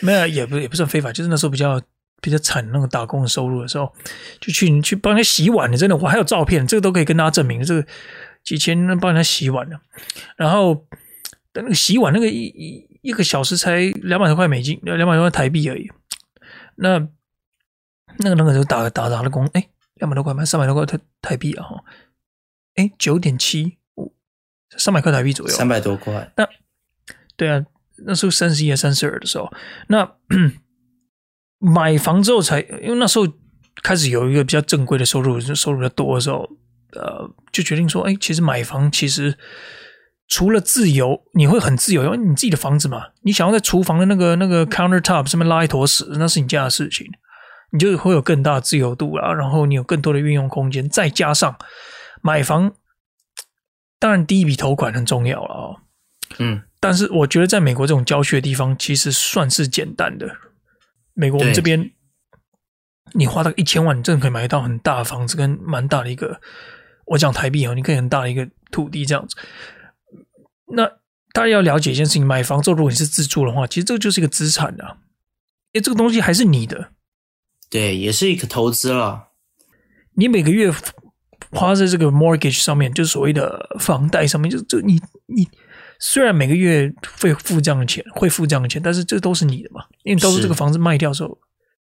没有，也不也不算非法，就是那时候比较比较惨那个打工的收入的时候，就去去帮人家洗碗的，真的，我还有照片，这个都可以跟大家证明，这个几千帮人家洗碗的，然后那个洗碗那个一一一个小时才两百多块美金，两百多块台币而已，那。那个那个时候打打打的工，哎，两百多块，卖三百多块台台币啊，哈，哎，九点七五，三百块台币左右，三百多块。那对啊，那时候三十一、三十二的时候，那 买房之后才，因为那时候开始有一个比较正规的收入，就收入比较多的时候，呃，就决定说，哎，其实买房其实除了自由，你会很自由，因为你自己的房子嘛，你想要在厨房的那个那个 countertop 上面拉一坨屎，那是你家的事情。你就会有更大的自由度啦，然后你有更多的运用空间，再加上买房，当然第一笔投款很重要了啊、哦。嗯，但是我觉得在美国这种郊区的地方，其实算是简单的。美国我们这边，你花到一千万，你真的可以买到很大的房子跟蛮大的一个，我讲台币哦，你可以很大的一个土地这样子。那大家要了解一件事情，买房之后如果你是自住的话，其实这个就是一个资产啊，因为这个东西还是你的。对，也是一个投资了。你每个月花在这个 mortgage 上面，就是所谓的房贷上面，就就你你虽然每个月会付这样的钱，会付这样的钱，但是这都是你的嘛，因为到时候这个房子卖掉的时候，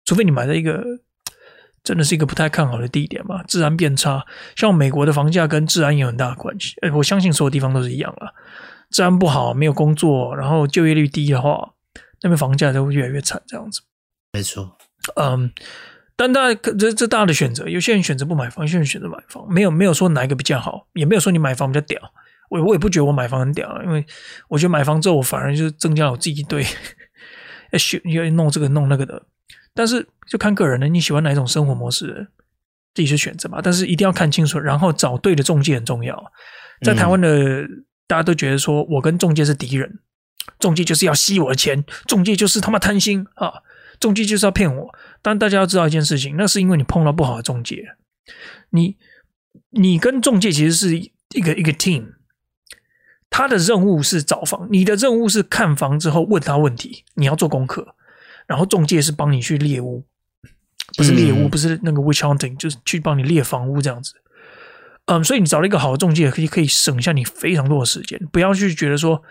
除非你买在一个真的是一个不太看好的地点嘛，治安变差，像美国的房价跟治安有很大的关系。哎，我相信所有地方都是一样了，治安不好，没有工作，然后就业率低的话，那边房价就会越来越惨，这样子。没错，嗯。但大家这这大的选择，有些人选择不买房，有些人选择买房，没有没有说哪一个比较好，也没有说你买房比较屌。我我也不觉得我买房很屌，因为我觉得买房之后，我反而就是增加了我自己对 要选要弄这个弄那个的。但是就看个人了，你喜欢哪一种生活模式，自己去选择嘛。但是一定要看清楚，然后找对的中介很重要。在台湾的、嗯、大家都觉得说我跟中介是敌人，中介就是要吸我的钱，中介就是他妈贪心啊。中介就是要骗我，但大家要知道一件事情，那是因为你碰到不好的中介。你你跟中介其实是一个一个 team，他的任务是找房，你的任务是看房之后问他问题，你要做功课，然后中介是帮你去猎屋，不是猎屋，不是那个 witch hunting，就是去帮你猎房屋这样子。嗯，所以你找了一个好的中介，可以可以省下你非常多的时间，不要去觉得说，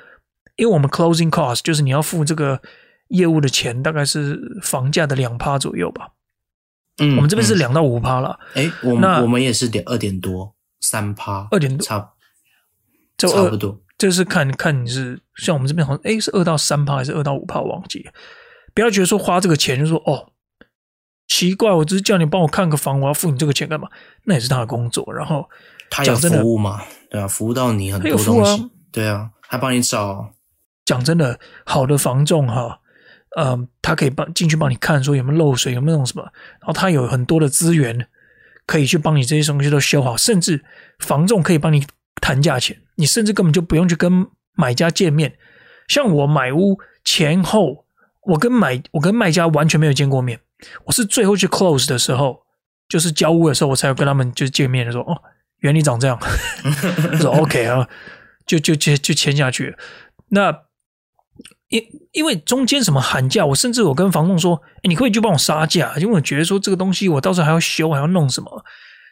因为我们 closing cost 就是你要付这个。业务的钱大概是房价的两趴左右吧，嗯，我们这边是两到五趴了。哎，我们我们也是点二点多三趴，二点多差就差不多。就是看看你是像我们这边好像哎是二到三趴还是二到五趴，我忘记。不要觉得说花这个钱就说哦奇怪，我只是叫你帮我看个房，我要付你这个钱干嘛？那也是他的工作。然后他有服务嘛？对啊，服务到你很多东西。对啊，还帮你找。讲真的，好的房仲哈。嗯，他可以帮进去帮你看，说有没有漏水，有没有那种什么，然后他有很多的资源可以去帮你这些东西都修好，甚至房仲可以帮你谈价钱，你甚至根本就不用去跟买家见面。像我买屋前后，我跟买我跟卖家完全没有见过面，我是最后去 close 的时候，就是交屋的时候，我才有跟他们就见面的时候，哦，原来你长这样，说 OK 啊，就就就就签下去，那。因因为中间什么喊价，我甚至我跟房东说，哎，你可以去帮我杀价，因为我觉得说这个东西我到时候还要修，还要弄什么，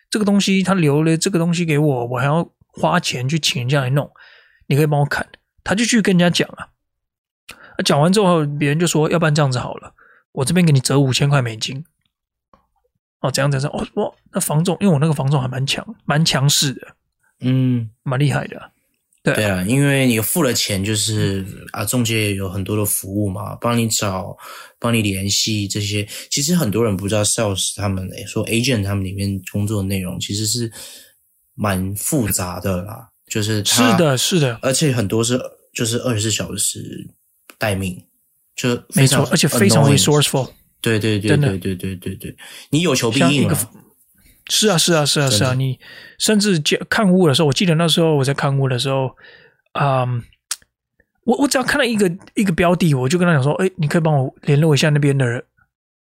这个东西他留了这个东西给我，我还要花钱去请人家来弄，你可以帮我砍，他就去跟人家讲啊，讲完之后，别人就说，要不然这样子好了，我这边给你折五千块美金，哦，怎样怎样，哦，哇，那房仲，因为我那个房仲还蛮强，蛮强势的，嗯，蛮厉害的。对，对啊，因为你付了钱，就是啊，中介有很多的服务嘛，帮你找、帮你联系这些。其实很多人不知道，sales 他们说 agent 他们里面工作的内容其实是蛮复杂的啦，就是是的，是的，而且很多是就是二十四小时待命，就非常没错，而且非常 resourceful。对对对对对对对对，你有求必应啊。是啊，是啊，是啊，是啊！你甚至看屋的时候，我记得那时候我在看屋的时候，啊、嗯，我我只要看到一个一个标的，我就跟他讲说：“哎，你可以帮我联络一下那边的人，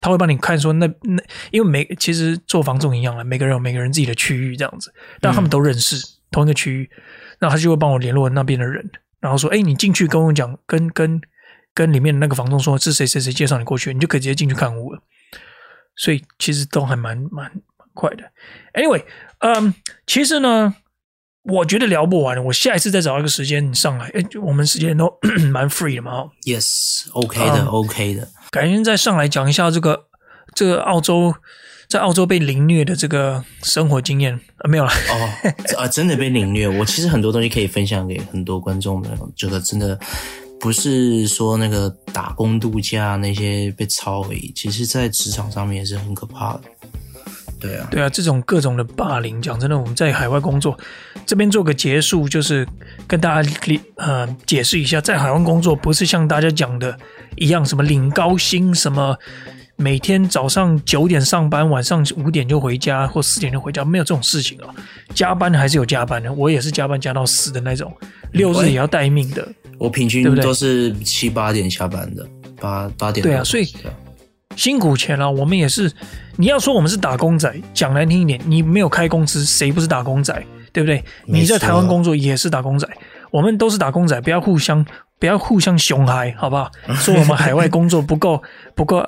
他会帮你看说那那，因为每其实做房仲一样了，每个人有每个人自己的区域这样子，但他们都认识、嗯、同一个区域，那他就会帮我联络那边的人，然后说：哎，你进去跟我讲，跟跟跟里面的那个房东说是谁谁谁介绍你过去，你就可以直接进去看屋了。所以其实都还蛮蛮。快的，Anyway，嗯，其实呢，我觉得聊不完，我下一次再找一个时间上来，哎，我们时间都 蛮 free 的嘛，Yes，OK、okay、的、嗯、，OK 的，改天再上来讲一下这个这个澳洲在澳洲被凌虐的这个生活经验。啊，没有了。哦，啊，真的被凌虐，我其实很多东西可以分享给很多观众的，这个真的不是说那个打工度假那些被操而已，其实在职场上面也是很可怕的。对啊，对啊，这种各种的霸凌，讲真的，我们在海外工作，这边做个结束，就是跟大家呃解释一下，在海外工作不是像大家讲的一样，什么领高薪，什么每天早上九点上班，晚上五点就回家，或四点就回家，没有这种事情啊。加班还是有加班的，我也是加班加到死的那种，六日也要待命的。我平均都是七八点下班的，八八点。对啊，所以。辛苦钱了，我们也是。你要说我们是打工仔，讲难听一点，你没有开工资，谁不是打工仔？对不对？你在台湾工作也是打工仔，我们都是打工仔，不要互相不要互相熊孩，好不好？说我们海外工作不够不够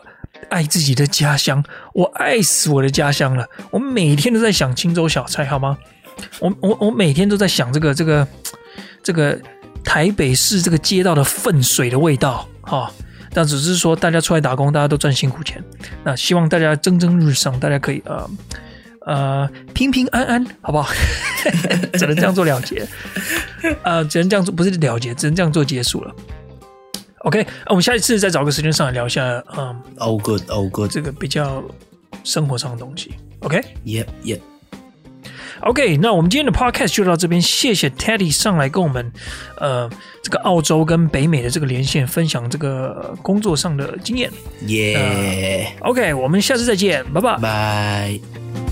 爱自己的家乡，我爱死我的家乡了。我每天都在想青州小菜，好吗？我我我每天都在想这个这个这个台北市这个街道的粪水的味道，哈、哦。但只是说大家出来打工，大家都赚辛苦钱。那希望大家蒸蒸日上，大家可以呃呃平平安安，好不好？只能这样做了结，呃，只能这样做，不是了结，只能这样做结束了。OK，我们下一次再找个时间上来聊一下，嗯，All good，All good，这个比较生活上的东西。OK，Yeah，Yeah。OK，那我们今天的 Podcast 就到这边，谢谢 Teddy 上来跟我们，呃，这个澳洲跟北美的这个连线，分享这个工作上的经验。耶、yeah. 呃，OK，我们下次再见，拜拜。拜。